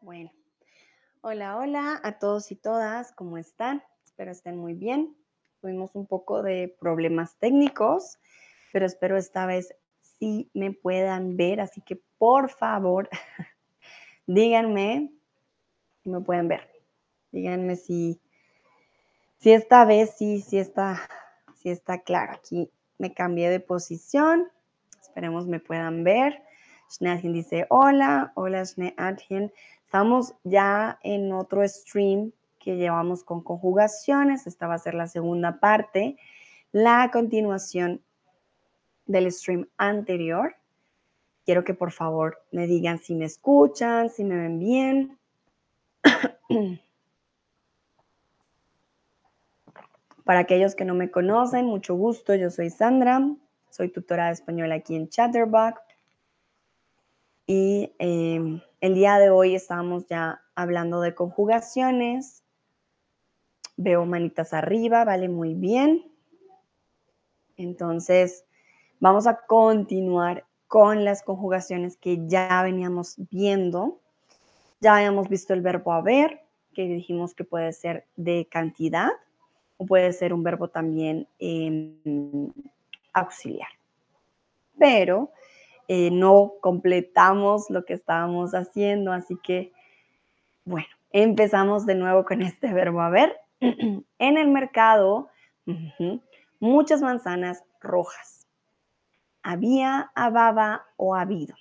Bueno, hola, hola a todos y todas, ¿cómo están? Espero estén muy bien. Tuvimos un poco de problemas técnicos, pero espero esta vez sí me puedan ver, así que por favor, díganme si me pueden ver. Díganme si, si esta vez sí, sí está, sí está claro. Aquí me cambié de posición. Esperemos me puedan ver. Schneadjen dice hola, hola Schneadjen. Estamos ya en otro stream que llevamos con conjugaciones. Esta va a ser la segunda parte, la continuación del stream anterior. Quiero que por favor me digan si me escuchan, si me ven bien. Para aquellos que no me conocen, mucho gusto, yo soy Sandra, soy tutora de español aquí en Chatterbox. Y eh, el día de hoy estábamos ya hablando de conjugaciones. Veo manitas arriba, vale muy bien. Entonces, vamos a continuar con las conjugaciones que ya veníamos viendo. Ya habíamos visto el verbo haber, que dijimos que puede ser de cantidad o puede ser un verbo también eh, auxiliar. Pero eh, no completamos lo que estábamos haciendo, así que, bueno, empezamos de nuevo con este verbo haber. en el mercado, muchas manzanas rojas. Había, hababa o habido.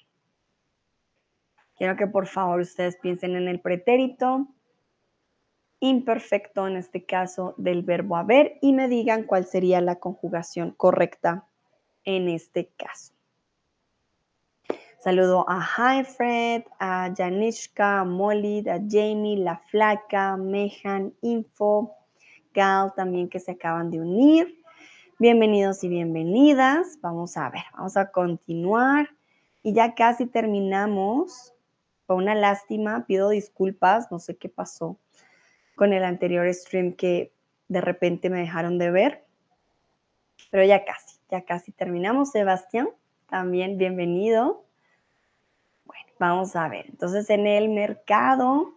Quiero que por favor ustedes piensen en el pretérito imperfecto, en este caso del verbo haber, y me digan cuál sería la conjugación correcta en este caso. Saludo a Hi a Janishka, a Molly, a Jamie, La Flaca, Mehan, Info, Gal también que se acaban de unir. Bienvenidos y bienvenidas. Vamos a ver, vamos a continuar. Y ya casi terminamos. Fue una lástima, pido disculpas, no sé qué pasó con el anterior stream que de repente me dejaron de ver. Pero ya casi, ya casi terminamos. Sebastián, también bienvenido. Vamos a ver, entonces en el mercado,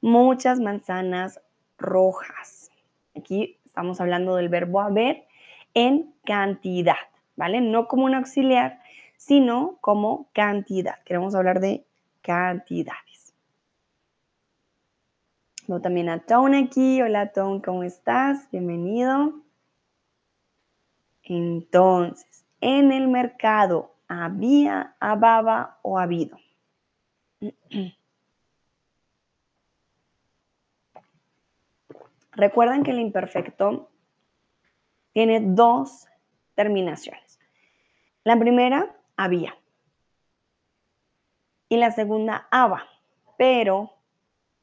muchas manzanas rojas. Aquí estamos hablando del verbo haber en cantidad, ¿vale? No como un auxiliar, sino como cantidad. Queremos hablar de cantidades. Veo también a Tone aquí. Hola Tone, ¿cómo estás? Bienvenido. Entonces, en el mercado, había, hababa o habido. Recuerden que el imperfecto tiene dos terminaciones. La primera, había. Y la segunda, aba. Pero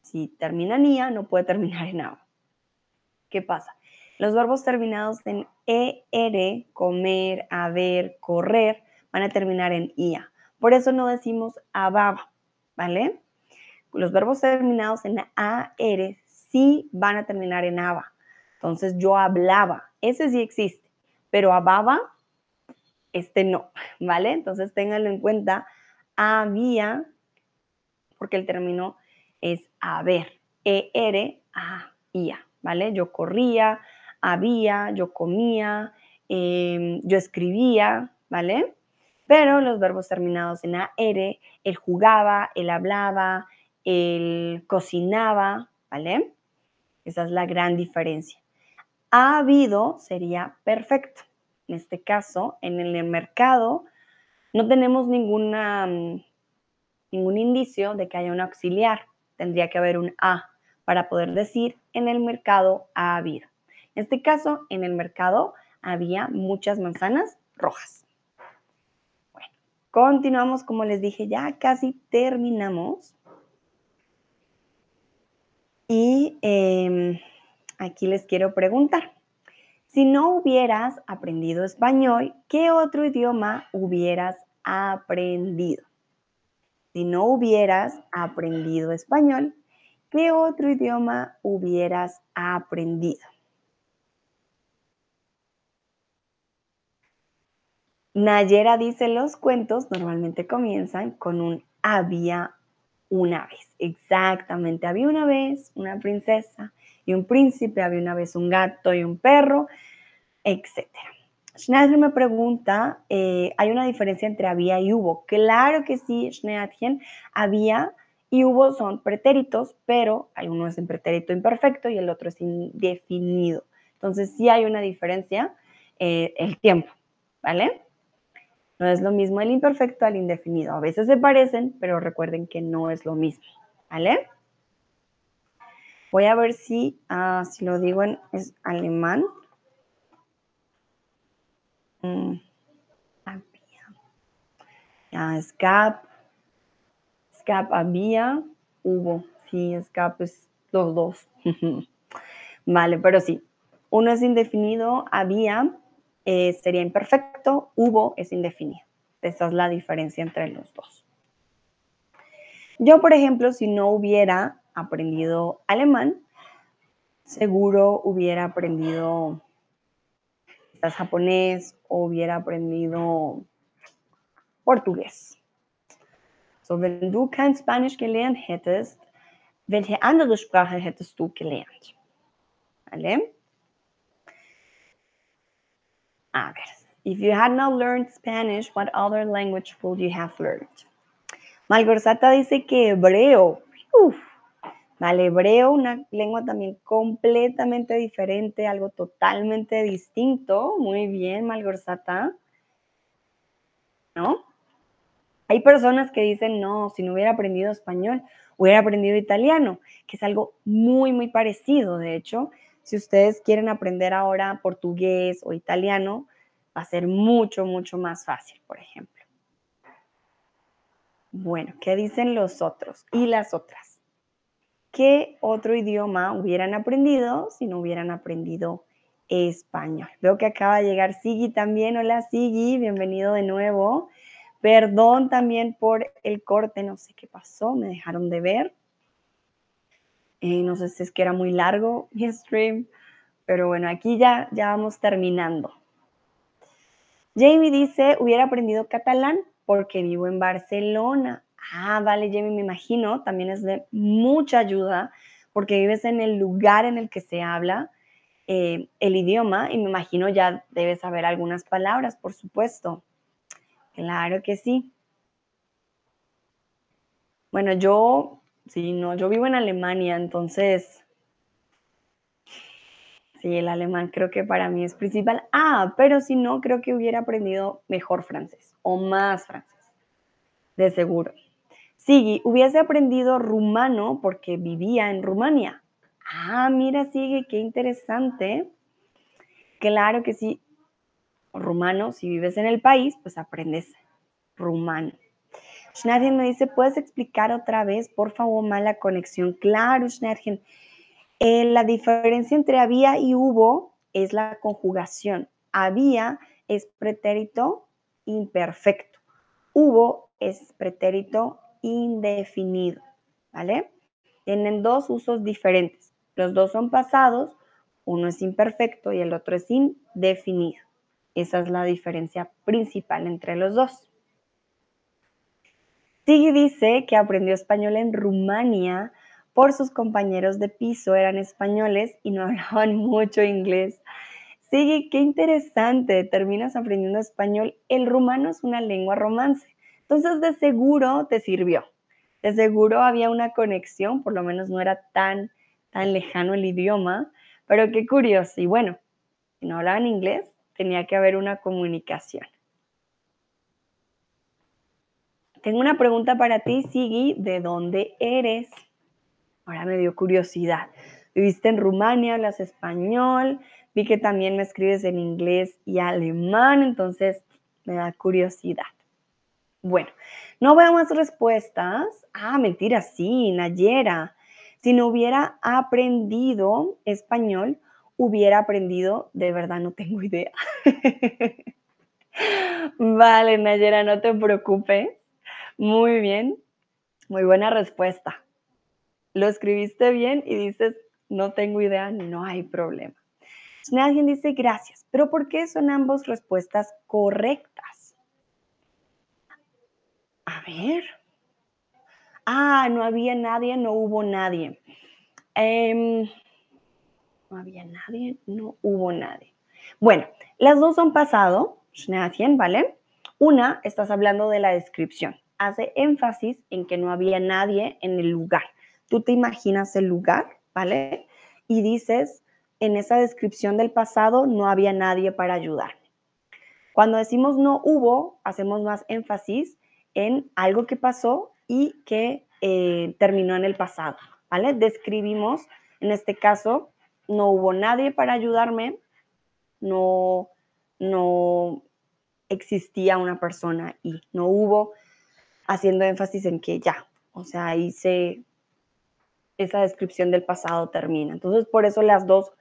si termina en ia, no puede terminar en aba. ¿Qué pasa? Los verbos terminados en er, comer, haber, correr, van a terminar en ia. Por eso no decimos ababa, ¿vale? Los verbos terminados en AR sí van a terminar en aba. Entonces yo hablaba, ese sí existe, pero ababa, este no, ¿vale? Entonces ténganlo en cuenta, había, porque el término es haber, ER, A, IA, ¿vale? Yo corría, había, yo comía, em, yo escribía, ¿vale? Pero los verbos terminados en AR, él jugaba, él hablaba, él cocinaba, ¿vale? Esa es la gran diferencia. Ha habido sería perfecto. En este caso, en el mercado, no tenemos mm, ningún indicio de que haya un auxiliar. Tendría que haber un A para poder decir en el mercado ha habido. En este caso, en el mercado había muchas manzanas rojas. Continuamos, como les dije, ya casi terminamos. Y em, aquí les quiero preguntar, si no hubieras aprendido español, ¿qué otro idioma hubieras aprendido? Si no hubieras aprendido español, ¿qué otro idioma hubieras aprendido? Nayera dice, los cuentos normalmente comienzan con un había una vez. Exactamente, había una vez una princesa y un príncipe, había una vez un gato y un perro, etc. Schneider me pregunta, eh, ¿hay una diferencia entre había y hubo? Claro que sí, Schneider. Había y hubo son pretéritos, pero uno es en pretérito imperfecto y el otro es indefinido. Entonces sí hay una diferencia, eh, el tiempo, ¿vale? No es lo mismo el imperfecto al indefinido. A veces se parecen, pero recuerden que no es lo mismo, ¿vale? Voy a ver si, ah, si lo digo en es alemán. Mm, ya, escap, escap había, hubo. Sí, escap es los dos. vale, pero sí. Uno es indefinido, había, eh, sería imperfecto, hubo es indefinido. Esa es la diferencia entre los dos. Yo, por ejemplo, si no hubiera aprendido alemán, seguro hubiera aprendido japonés o hubiera aprendido portugués. So, wenn du kein Spanisch gelernt hättest, welche andere Sprache hättest du gelernt? ¿Vale? A ver, if you had not learned Spanish, what other language would you have learned? Malgorzata dice que hebreo. Uf, vale, hebreo, una lengua también completamente diferente, algo totalmente distinto. Muy bien, Malgorzata. ¿No? Hay personas que dicen, no, si no hubiera aprendido español, hubiera aprendido italiano, que es algo muy, muy parecido. De hecho, si ustedes quieren aprender ahora portugués o italiano, va a ser mucho, mucho más fácil, por ejemplo. Bueno, ¿qué dicen los otros y las otras? ¿Qué otro idioma hubieran aprendido si no hubieran aprendido español? Veo que acaba de llegar Sigi también. Hola Sigi, bienvenido de nuevo. Perdón también por el corte, no sé qué pasó, me dejaron de ver. Eh, no sé si es que era muy largo mi stream, pero bueno, aquí ya, ya vamos terminando. Jamie dice, hubiera aprendido catalán porque vivo en Barcelona. Ah, vale, Jamie, me imagino, también es de mucha ayuda porque vives en el lugar en el que se habla eh, el idioma y me imagino ya debes saber algunas palabras, por supuesto. Claro que sí. Bueno, yo, sí, no, yo vivo en Alemania, entonces, sí, el alemán creo que para mí es principal. Ah, pero si no, creo que hubiera aprendido mejor francés o más francés, de seguro. Sí, hubiese aprendido rumano porque vivía en Rumania. Ah, mira, sigue, qué interesante. Claro que sí, rumano, si vives en el país, pues aprendes rumano. Schnargen me dice, ¿puedes explicar otra vez, por favor, mala conexión? Claro, Schnargen. Eh, la diferencia entre había y hubo es la conjugación. Había es pretérito imperfecto. Hubo es pretérito indefinido, ¿vale? Tienen dos usos diferentes. Los dos son pasados, uno es imperfecto y el otro es indefinido. Esa es la diferencia principal entre los dos. Sigui dice que aprendió español en Rumania por sus compañeros de piso, eran españoles y no hablaban mucho inglés. Sigui, qué interesante, terminas aprendiendo español. El rumano es una lengua romance, entonces de seguro te sirvió. De seguro había una conexión, por lo menos no era tan, tan lejano el idioma, pero qué curioso. Y bueno, si no hablaban inglés, tenía que haber una comunicación. Tengo una pregunta para ti, Sigui. ¿De dónde eres? Ahora me dio curiosidad. ¿Viviste en Rumania? ¿Hablas español? Vi que también me escribes en inglés y alemán, entonces me da curiosidad. Bueno, no veo más respuestas. Ah, mentira, sí, Nayera. Si no hubiera aprendido español, hubiera aprendido, de verdad no tengo idea. vale, Nayera, no te preocupes. Muy bien, muy buena respuesta. Lo escribiste bien y dices, no tengo idea, no hay problema. Alguien dice gracias, pero ¿por qué son ambas respuestas correctas? A ver. Ah, no había nadie, no hubo nadie. Em, no había nadie, no hubo nadie. Bueno, las dos son pasado, ¿vale? Una, estás hablando de la descripción. Hace énfasis en que no había nadie en el lugar. Tú te imaginas el lugar, ¿vale? Y dices, en esa descripción del pasado no había nadie para ayudarme. Cuando decimos no hubo, hacemos más énfasis en algo que pasó y que eh, terminó en el pasado, ¿vale? Describimos, en este caso, no hubo nadie para ayudarme, no, no existía una persona y no hubo, haciendo énfasis en que ya, o sea, ahí esa descripción del pasado termina. Entonces, por eso las dos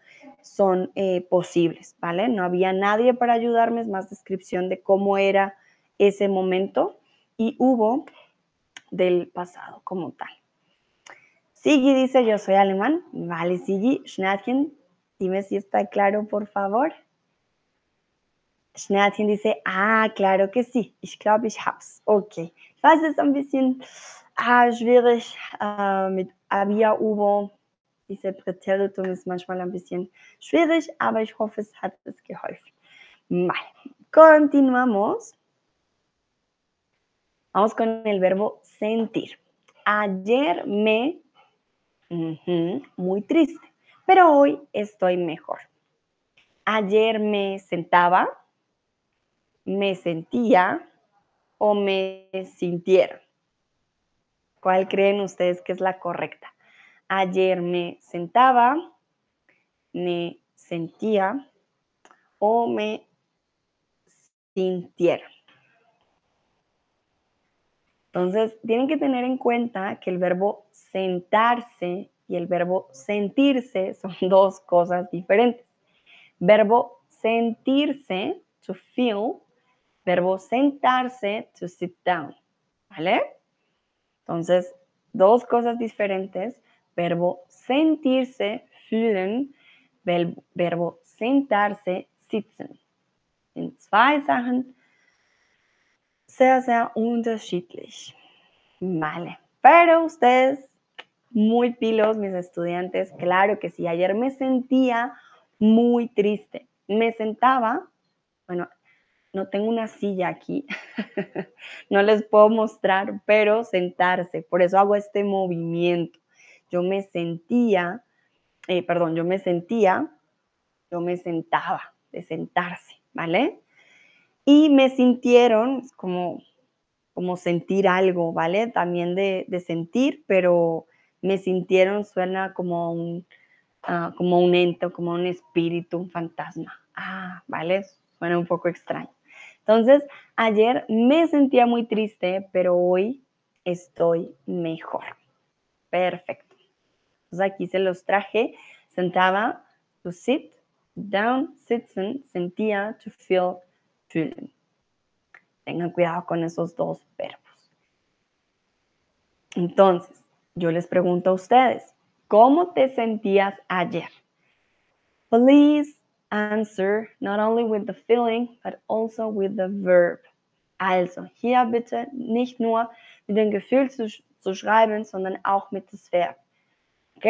son eh, posibles, ¿vale? No había nadie para ayudarme, es más descripción de cómo era ese momento y hubo del pasado como tal. Sigi dice, yo soy alemán. Vale, Sigi. Schnatchen, dime si está claro, por favor. Schnatchen dice, ah, claro que sí. Ich glaube, ich hab's. Okay. Ich weiß, es ist ein bisschen ah, schwierig äh, mit había, hubo. Diese Präteritum ist manchmal ein bisschen schwierig, aber ich hoffe, es hat es geholfen. Continuamos. Vamos con el verbo sentir. Ayer me muy triste, pero hoy estoy mejor. Ayer me sentaba, me sentía o me sintieron. ¿Cuál creen ustedes que es la correcta? Ayer me sentaba, me sentía o me sintieron. Entonces, tienen que tener en cuenta que el verbo sentarse y el verbo sentirse son dos cosas diferentes. Verbo sentirse, to feel, verbo sentarse, to sit down, ¿vale? Entonces, dos cosas diferentes. Verbo sentirse, fühlen, verbo sentarse, sitzen. In zwei Sachen sehr, sehr unterschiedlich. Vale. Pero ustedes, muy pilos, mis estudiantes, claro que sí. Ayer me sentía muy triste. Me sentaba, bueno, no tengo una silla aquí, no les puedo mostrar, pero sentarse. Por eso hago este movimiento. Yo me sentía, eh, perdón, yo me sentía, yo me sentaba, de sentarse, ¿vale? Y me sintieron como como sentir algo, ¿vale? También de, sentir, pero me sintieron suena como un, uh, como un ente, como un espíritu, un fantasma. Ah, ¿vale? Suena un poco extraño. Entonces, ayer me sentía muy triste, pero hoy estoy mejor. Perfecto. Entonces aquí se los traje. Sentaba, to sit, down, sitzen, sentía, to feel, fühlen. Tengan cuidado con esos dos verbos. Entonces, yo les pregunto a ustedes, ¿cómo te sentías ayer? Please answer not only with the feeling, but also with the verb. Also, hier bitte nicht nur mit dem Gefühl zu, zu schreiben, sondern auch mit das Verb. ¿Ok?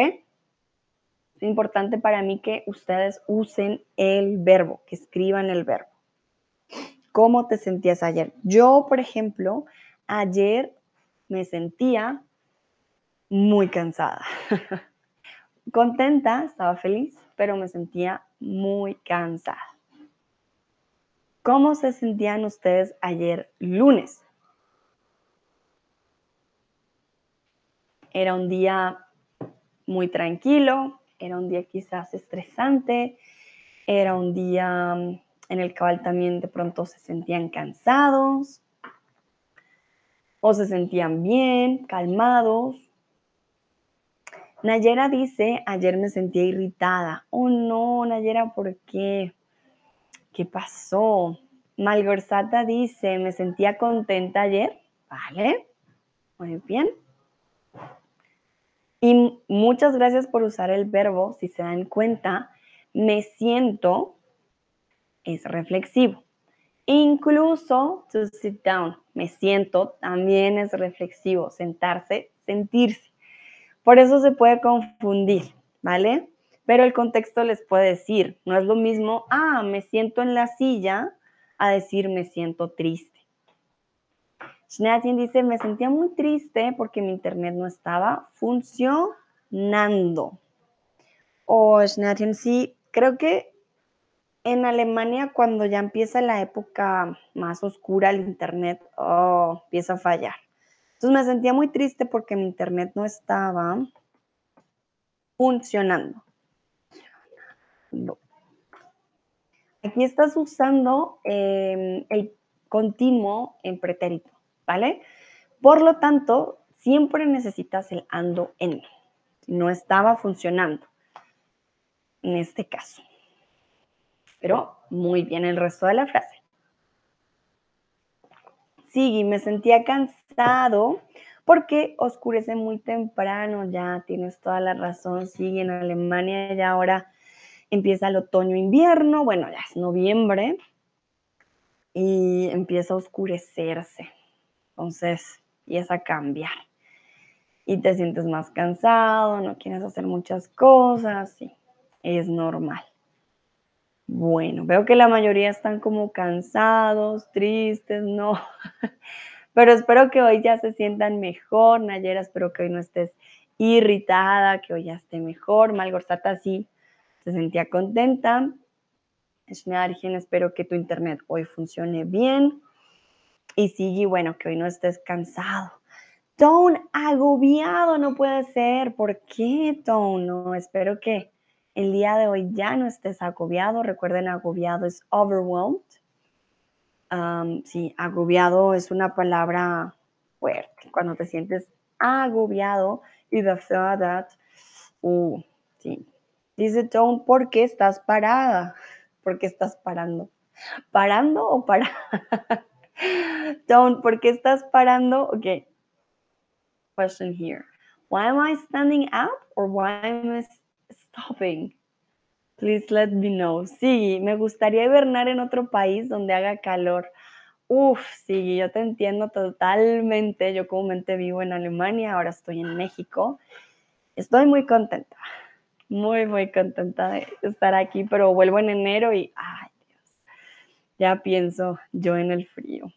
Es importante para mí que ustedes usen el verbo, que escriban el verbo. ¿Cómo te sentías ayer? Yo, por ejemplo, ayer me sentía muy cansada. Contenta, estaba feliz, pero me sentía muy cansada. ¿Cómo se sentían ustedes ayer lunes? Era un día muy tranquilo, era un día quizás estresante, era un día en el cual también de pronto se sentían cansados o se sentían bien, calmados. Nayera dice, ayer me sentía irritada. Oh no, Nayera, ¿por qué? ¿Qué pasó? Malgorzata dice, me sentía contenta ayer. Vale, muy bien. Y muchas gracias por usar el verbo, si se dan cuenta, me siento es reflexivo. Incluso to sit down, me siento, también es reflexivo. Sentarse, sentirse. Por eso se puede confundir, ¿vale? Pero el contexto les puede decir, no es lo mismo, ah, me siento en la silla, a decir me siento triste. Schneatien dice, me sentía muy triste porque mi internet no estaba funcionando. O Schneatien, sí, creo que en Alemania cuando ya empieza la época más oscura, el internet oh, empieza a fallar. Entonces me sentía muy triste porque mi internet no estaba funcionando. Aquí estás usando em, el continuo en pretérito. ¿vale? Por lo tanto, siempre necesitas el ando en. No estaba funcionando en este caso. Pero muy bien el resto de la frase. Sí, me sentía cansado porque oscurece muy temprano, ya tienes toda la razón, sí, en Alemania ya ahora empieza el otoño-invierno, bueno, ya es noviembre y empieza a oscurecerse. Entonces empieza a cambiar y te sientes más cansado, no quieres hacer muchas cosas, es normal. Bueno, veo que la mayoría están como cansados, tristes, no. Pero espero que hoy ya se sientan mejor, Nayera, espero que hoy no estés irritada, que hoy ya esté mejor. Malgorzata sí se sentía contenta. Espero que tu internet hoy funcione bien. Y sigue, bueno, que hoy no estés cansado. Tone, agobiado no puede ser. ¿Por qué, Tone? No, espero que el día de hoy ya no estés agobiado. Recuerden, agobiado es overwhelmed. Um, sí, agobiado es una palabra fuerte. Cuando te sientes agobiado y the that, uh, sí. Dice Tone, ¿por qué estás parada? ¿Por qué estás parando? ¿Parando o parada? Don't, ¿por qué estás parando? Ok. Question here. Why am I standing up or why am I stopping? Please let me know. Sí, me gustaría hibernar en otro país donde haga calor. Uf, sí, yo te entiendo totalmente. Yo comúnmente vivo en Alemania, ahora estoy en México. Estoy muy contenta, muy, muy contenta de estar aquí, pero vuelvo en enero y, ay, ya pienso yo en el frío.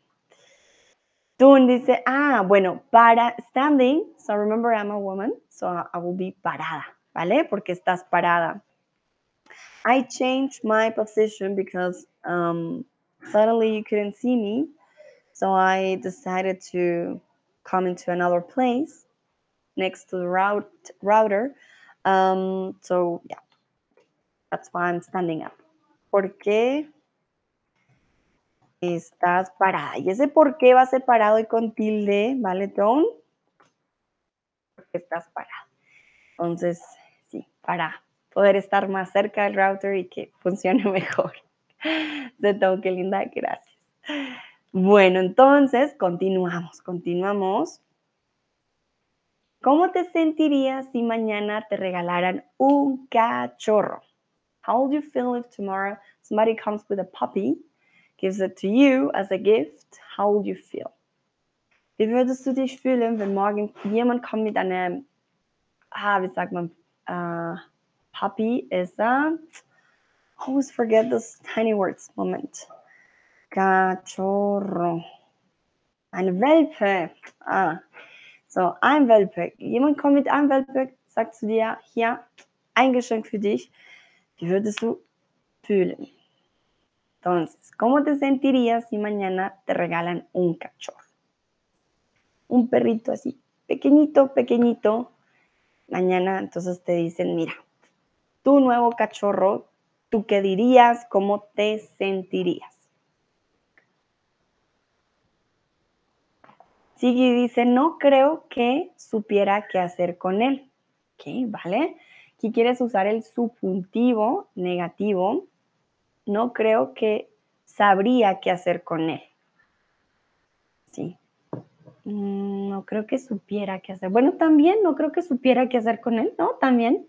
Tun dice, ah, bueno, para standing, so remember I'm a woman, so I will be parada, ¿vale? Porque estás parada. I changed my position because um, suddenly you couldn't see me, so I decided to come into another place next to the route, router. Um, so yeah, that's why I'm standing up. ¿Por qué? estás parada. Y ese por qué va a ser parado y con tilde, ¿vale, Tone? Porque estás parada. Entonces, sí, para poder estar más cerca del router y que funcione mejor. De todo, qué linda, gracias. Bueno, entonces, continuamos, continuamos. ¿Cómo te sentirías si mañana te regalaran un cachorro? How would you feel if tomorrow somebody comes with a puppy gives it to you as a gift, how would you feel? Wie würdest du dich fühlen, wenn morgen jemand kommt mit einem, ah, wie sagt man, uh, Puppy is a, always forget those tiny words, Moment. Cachorro. Ein Welpe. Ah, so, ein Welpe. Jemand kommt mit einem Welpe, sagt zu dir, hier, ein Geschenk für dich. Wie würdest du fühlen? Entonces, ¿cómo te sentirías si mañana te regalan un cachorro? Un perrito así, pequeñito, pequeñito. Mañana entonces te dicen, mira, tu nuevo cachorro, ¿tú qué dirías? ¿Cómo te sentirías? Sigui dice, no creo que supiera qué hacer con él. Ok, ¿vale? Aquí quieres usar el subjuntivo negativo no creo que sabría qué hacer con él. Sí. Mm, no creo que supiera qué hacer. Bueno, también no creo que supiera qué hacer con él, ¿no? También.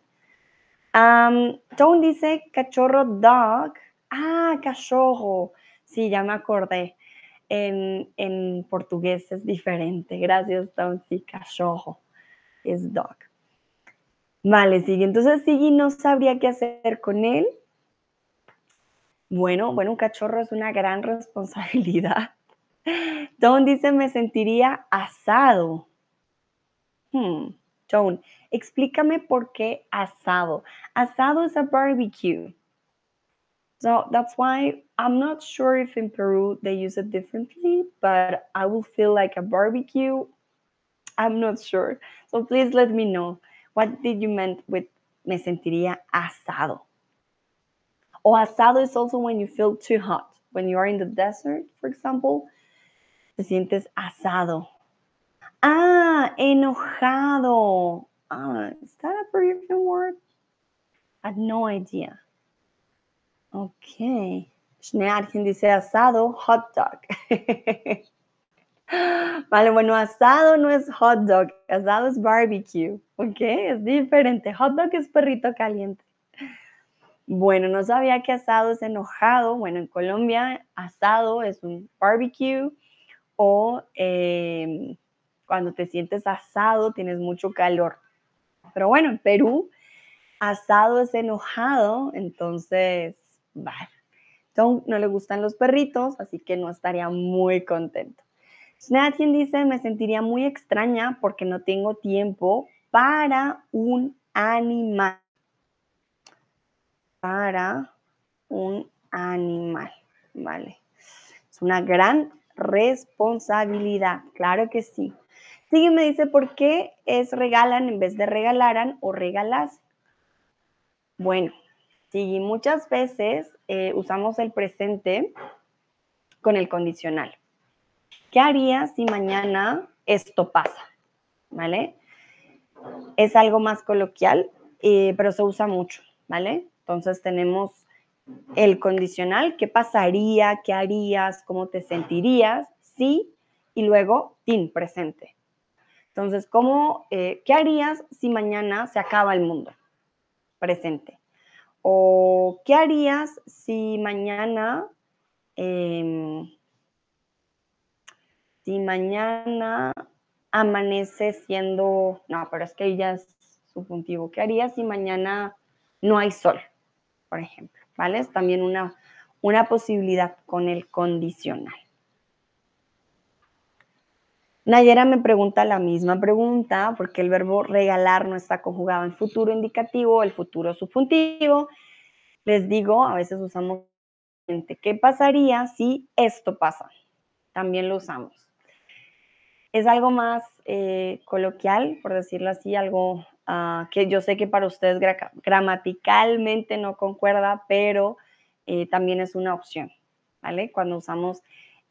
Um, Tone dice cachorro dog. Ah, cachorro. Sí, ya me acordé. En, en portugués es diferente. Gracias, Tone. Sí, cachorro. es dog. Vale, sigue. Entonces Siggy no sabría qué hacer con él. Bueno, bueno, un cachorro es una gran responsabilidad. Don dice, me sentiría asado. Hmm, Tone, explícame por qué asado. Asado is a barbecue. So that's why I'm not sure if in Peru they use it differently, but I will feel like a barbecue. I'm not sure. So please let me know. What did you mean with me sentiría asado? O asado is also when you feel too hot. When you are in the desert, for example, te sientes asado. Ah, enojado. Ah, is that a word? I no idea. Ok. Schnearchen dice asado, hot dog. Vale, bueno, asado no es hot dog, asado es barbecue, ¿ok? Es diferente. Hot dog es perrito caliente. Bueno, no sabía que asado es enojado. Bueno, en Colombia asado es un barbecue o em, cuando te sientes asado tienes mucho calor. Pero bueno, en Perú asado es enojado, entonces, vale. No le gustan los perritos, así que no estaría muy contento. Snatchen dice, me sentiría muy extraña porque no tengo tiempo para un animal. Para un animal, ¿vale? Es una gran responsabilidad, claro que sí. Sigue me dice, ¿por qué es regalan en vez de regalaran o regalas? Bueno, sí, muchas veces eh, usamos el presente con el condicional. ¿Qué haría si mañana esto pasa? ¿Vale? Es algo más coloquial, eh, pero se usa mucho, ¿vale? Entonces tenemos el condicional, ¿qué pasaría? ¿Qué harías? ¿Cómo te sentirías? Sí, y luego tin, presente. Entonces, ¿cómo, eh, ¿qué harías si mañana se acaba el mundo? Presente. ¿O qué harías si mañana em, si mañana amanece siendo, no, pero es que ya es subjuntivo, ¿qué harías si mañana no hay sol, por ejemplo? ¿Vale? Es también una, una posibilidad con el condicional. Nayera me pregunta la misma pregunta, porque el verbo regalar no está conjugado en futuro indicativo, el futuro subjuntivo. Les digo, a veces usamos, ¿qué pasaría si esto pasa? También lo usamos es algo más eh, coloquial, por decirlo así, algo ah, que yo sé que para ustedes gramaticalmente no concuerda, pero eh, también es una opción, ¿vale? Cuando usamos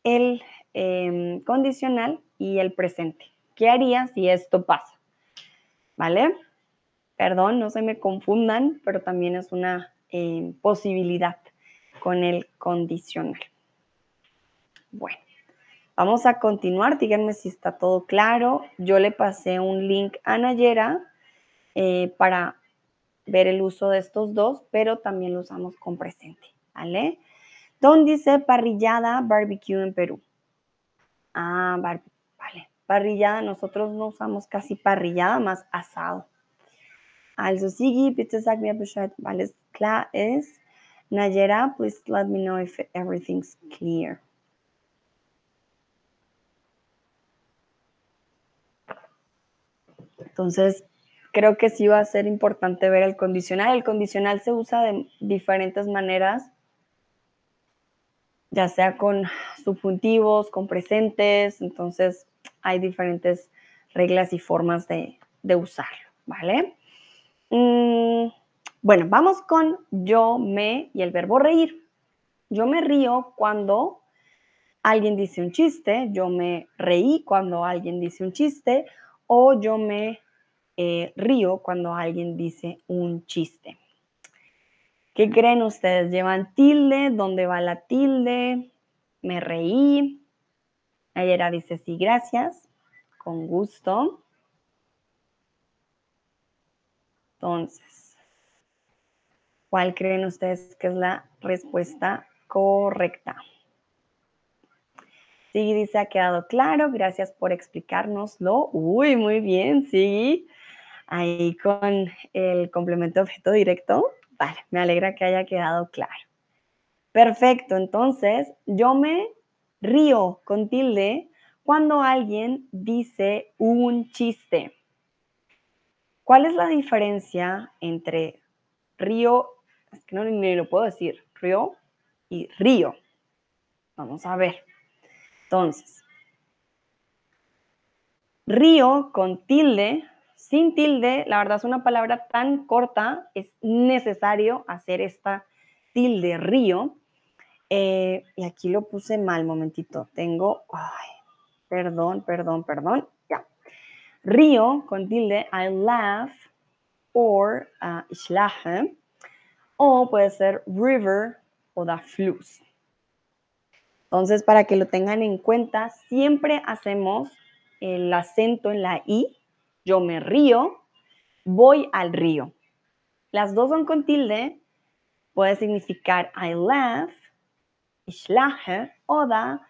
el em, condicional y el presente. ¿Qué haría si esto pasa? ¿Vale? Perdón, no se me confundan, pero también es una em, posibilidad con el condicional. Bueno. Vamos a continuar, díganme si está todo claro. Yo le pasé un link a Nayera eh, para ver el uso de estos dos, pero también lo usamos con presente, ¿vale? Don dice parrillada, barbecue en Perú. Ah, vale. Parrillada, nosotros no usamos casi parrillada, más asado. Also Sigi, bitte sag mir Bescheid, alles klar ist. Nayera, please let me know if everything's clear. Entonces, creo que sí va a ser importante ver el condicional. El condicional se usa de diferentes maneras, ya sea con subjuntivos, con presentes, entonces hay diferentes reglas y formas de, usarlo, ¿vale? Mm, bueno, vamos con yo, me y el verbo reír. Yo me río cuando alguien dice un chiste, yo me reí cuando alguien dice un chiste o yo me eh, río cuando alguien dice un chiste. ¿Qué creen ustedes? ¿Llevan tilde? ¿Dónde va la tilde? Me reí. Ayera dice sí, gracias. Con gusto. Entonces, ¿cuál creen ustedes que es la respuesta correcta? Sí, dice, ha quedado claro. Gracias por explicárnoslo. Uy, muy bien, sí. Ahí con el complemento objeto directo. Vale, me alegra que haya quedado claro. Perfecto, entonces yo me río con tilde cuando alguien dice un chiste. ¿Cuál es la diferencia entre río, es que no ni lo puedo decir, río y río? Vamos a ver. Entonces, río con tilde, sin tilde, la verdad es una palabra tan corta, es necesario hacer esta tilde río. Eh, y aquí lo puse mal, momentito. Tengo, ay, perdón, perdón, perdón. Ya. Río con tilde, I laugh, or uh, ich lache. O puede ser river o da Fluss. Entonces, para que lo tengan en cuenta, siempre hacemos el acento en la I. Yo me río, voy al río. Las dos son con tilde. Puede significar I laugh, ich lache, o da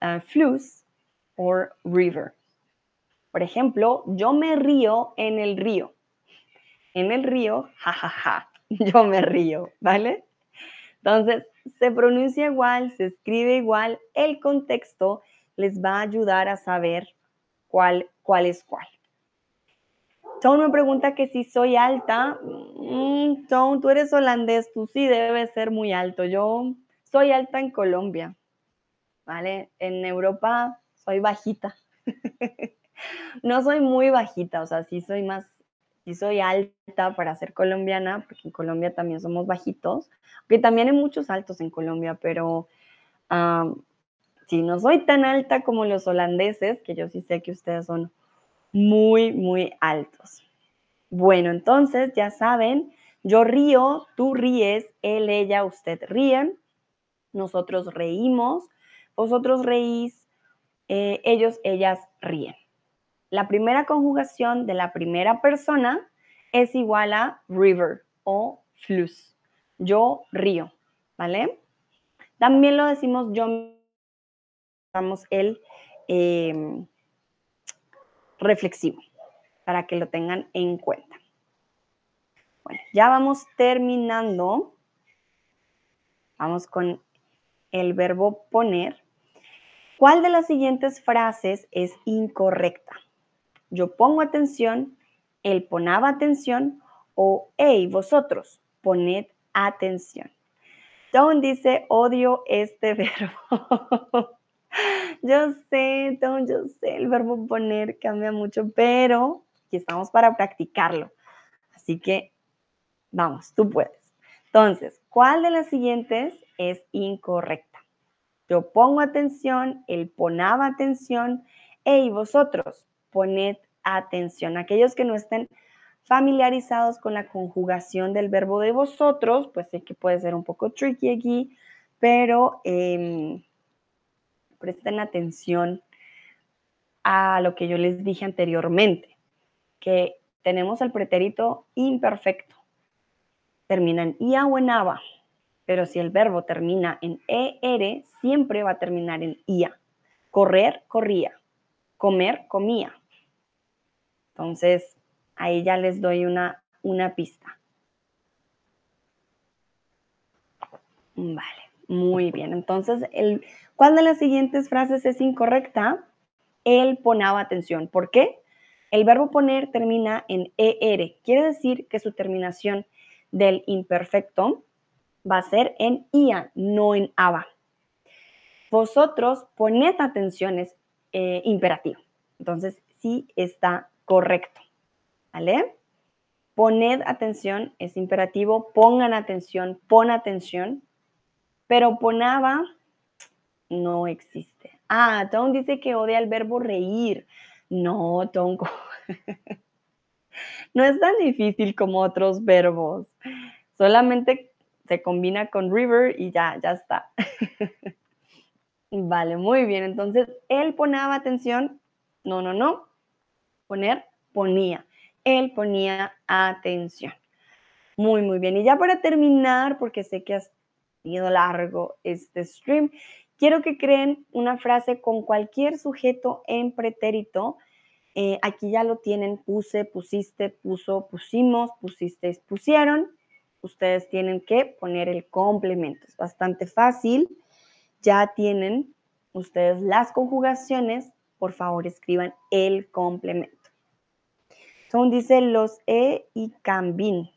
uh, Fluss o river. Por ejemplo, yo me río en el río. En el río, jajaja, ja, ja, yo me río, ¿vale? Entonces, se pronuncia igual, se escribe igual, el contexto les va a ayudar a saber cuál, cuál es cuál. Tone me pregunta que si soy alta. Mm, tú eres holandés, tú sí debes ser muy alto. Yo soy alta en Colombia, ¿vale? En Europa soy bajita. no soy muy bajita, o sea, sí soy más, sí soy alta para ser colombiana, porque en Colombia también somos bajitos, que también hay muchos altos en Colombia, pero si no soy tan alta como los holandeses, que yo sí sé que ustedes son muy, muy altos. Bueno, entonces ya saben, yo río, tú ríes, él, ella, usted ríen, nosotros reímos, vosotros reís, eh, ellos, ellas ríen. La primera conjugación de la primera persona es igual a river o fluss. Yo río, ¿vale? También lo decimos yo, damos el em, reflexivo para que lo tengan en cuenta. Bueno, ya vamos terminando. Vamos con el verbo poner. ¿Cuál de las siguientes frases es incorrecta? Yo pongo atención, él ponaba atención o hey, vosotros, poned atención. Don dice, odio este verbo. Yo sé, Don, yo sé, el verbo poner cambia mucho, pero aquí estamos para practicarlo. Así que, vamos, tú puedes. Entonces, ¿cuál de las siguientes es incorrecta? Yo pongo atención, él ponaba atención, y vosotros, poned atención. Aquellos que no estén familiarizados con la conjugación del verbo de vosotros, pues sé que puede ser un poco tricky aquí, pero em, presten atención a lo que yo les dije anteriormente, que tenemos el pretérito imperfecto. Termina en ia o en aba, pero si el verbo termina en er, siempre va a terminar en ia. Correr, corría. Comer, comía. Entonces, ahí ya les doy una, una pista. Vale, muy bien. Entonces, el, ¿cuál de las siguientes frases es incorrecta? Él ponaba atención. ¿Por qué? El verbo poner termina en ER. Quiere decir que su terminación del imperfecto va a ser en IA, no en ABA. Vosotros poned atención es eh, imperativo. Entonces, sí está correcto. ¿Vale? Poned atención, es imperativo, pongan atención, pon atención, pero ponaba no existe. Ah, Tom dice que odia el verbo reír. No, Tom, no es tan difícil como otros verbos. Solamente se combina con river y ya, ya está. vale, muy bien. Entonces, él ponaba atención. No, no, no. Poner, ponía. Él ponía atención. Muy, muy bien. Y ya para terminar, porque sé que has largo este stream, quiero que creen una frase con cualquier sujeto en pretérito Eh, aquí ya lo tienen, puse, pusiste, puso, pusimos, pusisteis, pusieron. Ustedes tienen que poner el complemento. Es bastante fácil. Ya tienen ustedes las conjugaciones. Por favor, escriban el complemento. Son dice los e y cambin.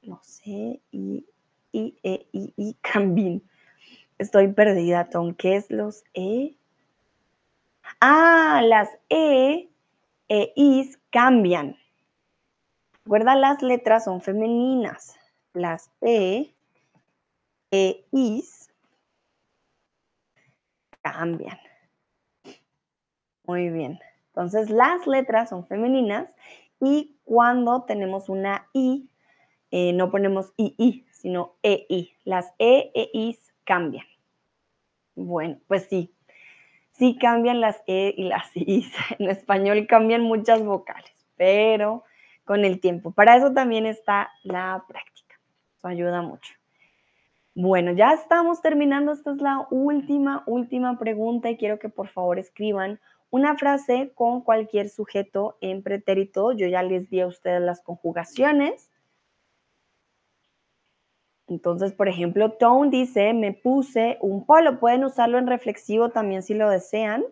Los e y, y, e, y, y cambin. Estoy perdida, Tom. ¿Qué es los e? Ah, las e e is cambian. Recuerda, las letras son femeninas. Las e, e is cambian. Muy bien. Entonces, las letras son femeninas y cuando tenemos una i, eh, no ponemos i, sino ei. Las e, e, is cambian. Bueno, pues sí, sí cambian las E y las I. En español cambian muchas vocales, pero con el tiempo. Para eso también está la práctica. Eso ayuda mucho. Bueno, ya estamos terminando. Esta es la última, última pregunta y quiero que por favor escriban una frase con cualquier sujeto en pretérito. Yo ya les di a ustedes las conjugaciones. Entonces, por ejemplo, Tone dice, me puse un polo. Pueden usarlo en reflexivo también si lo desean.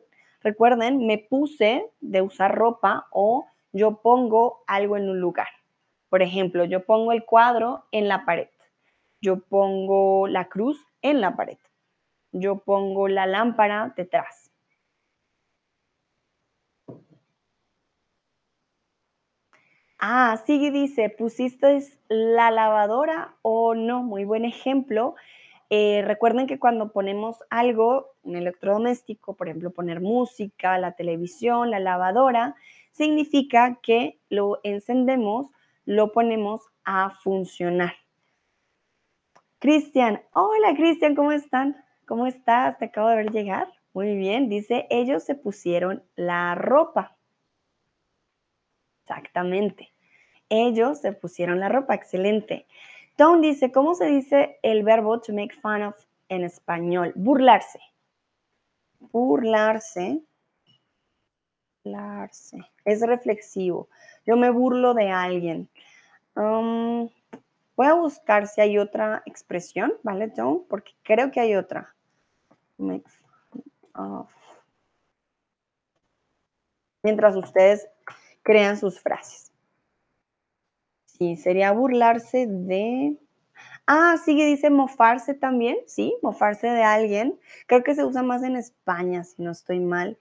Recuerden, me puse de usar ropa o yo pongo algo en un lugar. Por ejemplo, yo pongo el cuadro en la pared. Yo pongo la cruz en la pared. Yo pongo la lámpara detrás. Ah, sigue dice, ¿pusiste la lavadora o no? Muy buen ejemplo. Eh, recuerden que cuando ponemos algo, un electrodoméstico, por ejemplo, poner música, la televisión, la lavadora, significa que lo encendemos, lo ponemos a funcionar. Cristian, hola Cristian, ¿cómo están? ¿Cómo estás? Te acabo de ver llegar. Muy bien, dice, ellos se pusieron la ropa. Exactamente. Ellos se pusieron la ropa. Excelente. Tom dice, ¿cómo se dice el verbo to make fun of en español? Burlarse. Burlarse. Burlarse. Es reflexivo. Yo me burlo de alguien. Um, voy a buscar si hay otra expresión, ¿vale, Tom? Porque creo que hay otra. Make. Mientras ustedes crean sus frases. Sí, sería burlarse de... Ah, sí, dice mofarse también, sí, mofarse de alguien. Creo que se usa más en España, si no estoy mal.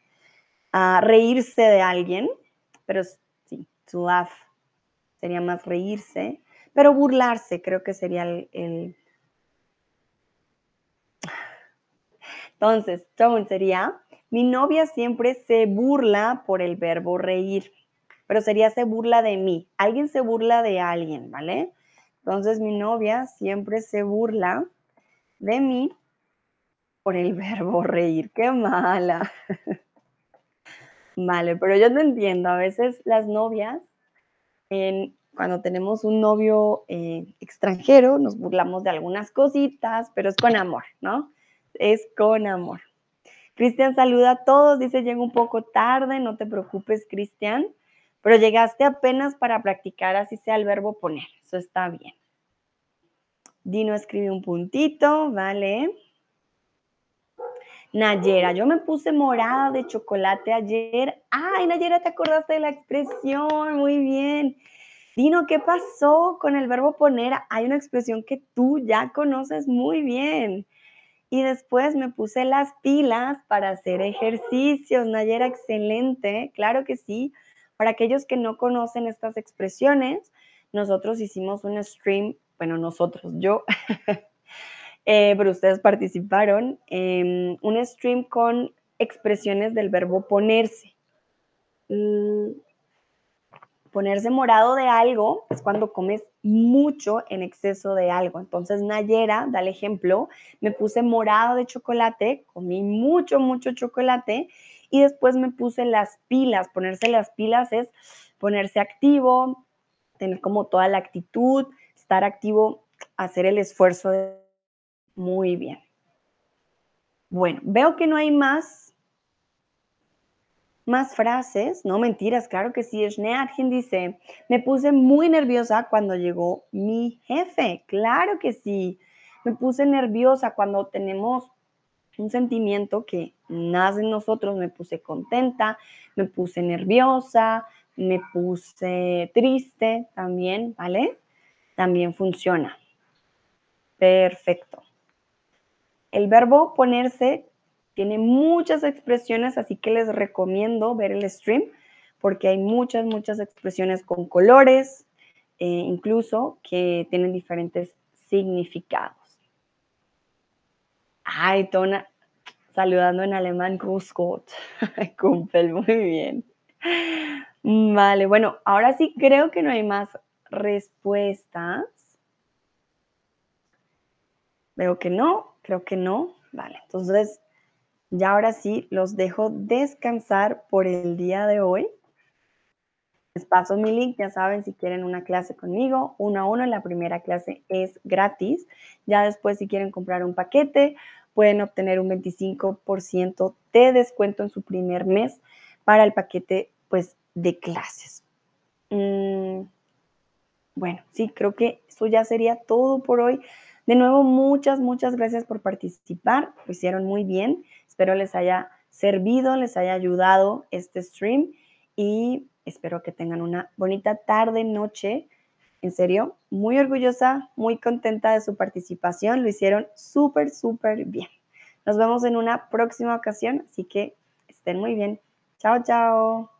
Reírse de alguien, pero sí, to laugh sería más reírse. Pero burlarse creo que sería el... Entonces, tone sería, mi novia siempre se burla por el verbo reír pero sería se burla de mí. Alguien se burla de alguien, ¿vale? Entonces mi novia siempre se burla de mí por el verbo reír. Qué mala. vale, pero yo no entiendo. A veces las novias, cuando tenemos un novio eh, extranjero, nos burlamos de algunas cositas, pero es con amor, ¿no? Es con amor. Cristian saluda a todos, dice, llega un poco tarde, no te preocupes, Cristian pero llegaste apenas para practicar así sea el verbo poner. Eso está bien. Dino escribe un puntito, ¿vale? Nayera, yo me puse morada de chocolate ayer. Ay, Nayera, ¿te acordaste de la expresión? Muy bien. Dino, ¿qué pasó con el verbo poner? Hay una expresión que tú ya conoces muy bien. Y después me puse las pilas para hacer ejercicios. Nayera, excelente. Claro que sí. Para aquellos que no conocen estas expresiones, nosotros hicimos un stream, bueno, nosotros, yo, eh, pero ustedes participaron, en un stream con expresiones del verbo ponerse. Mm, ponerse morado de algo es cuando comes mucho en exceso de algo. Entonces, Nayera da el ejemplo, me puse morado de chocolate, comí mucho, mucho chocolate y después me puse las pilas. Ponerse las pilas es ponerse activo, tener como toda la actitud, estar activo, hacer el esfuerzo. Muy bien. Bueno, veo que no hay más. más frases, no mentiras, claro que sí. Schnearchen dice, me puse muy nerviosa cuando llegó mi jefe. Claro que sí. Me puse nerviosa cuando tenemos un sentimiento que nace en nosotros. Me puse contenta, me puse nerviosa, me puse triste también, ¿vale? También funciona. Perfecto. El verbo ponerse tiene muchas expresiones, así que les recomiendo ver el stream porque hay muchas, muchas expresiones con colores, eh, incluso que tienen diferentes significados. Ay, Tona, saludando en alemán, Grüß Gott. Kumpel, muy bien. Vale, bueno, ahora sí creo que no hay más respuestas. Veo que no, creo que no. Vale, entonces ya ahora sí los dejo descansar por el día de hoy. Les paso mi link, ya saben, si quieren una clase conmigo, uno a uno, la primera clase es gratis. Ya después, si quieren comprar un paquete, pueden obtener un 25% de descuento en su primer mes para el paquete, pues, de clases. Mm, bueno, sí, creo que eso ya sería todo por hoy. De nuevo, muchas, muchas gracias por participar. Lo hicieron muy bien. Espero les haya servido, les haya ayudado este stream y espero que tengan una bonita tarde, noche. En serio, muy orgullosa, muy contenta de su participación. Lo hicieron súper, súper bien. Nos vemos en una próxima ocasión, así que estén muy bien. Chao, chao.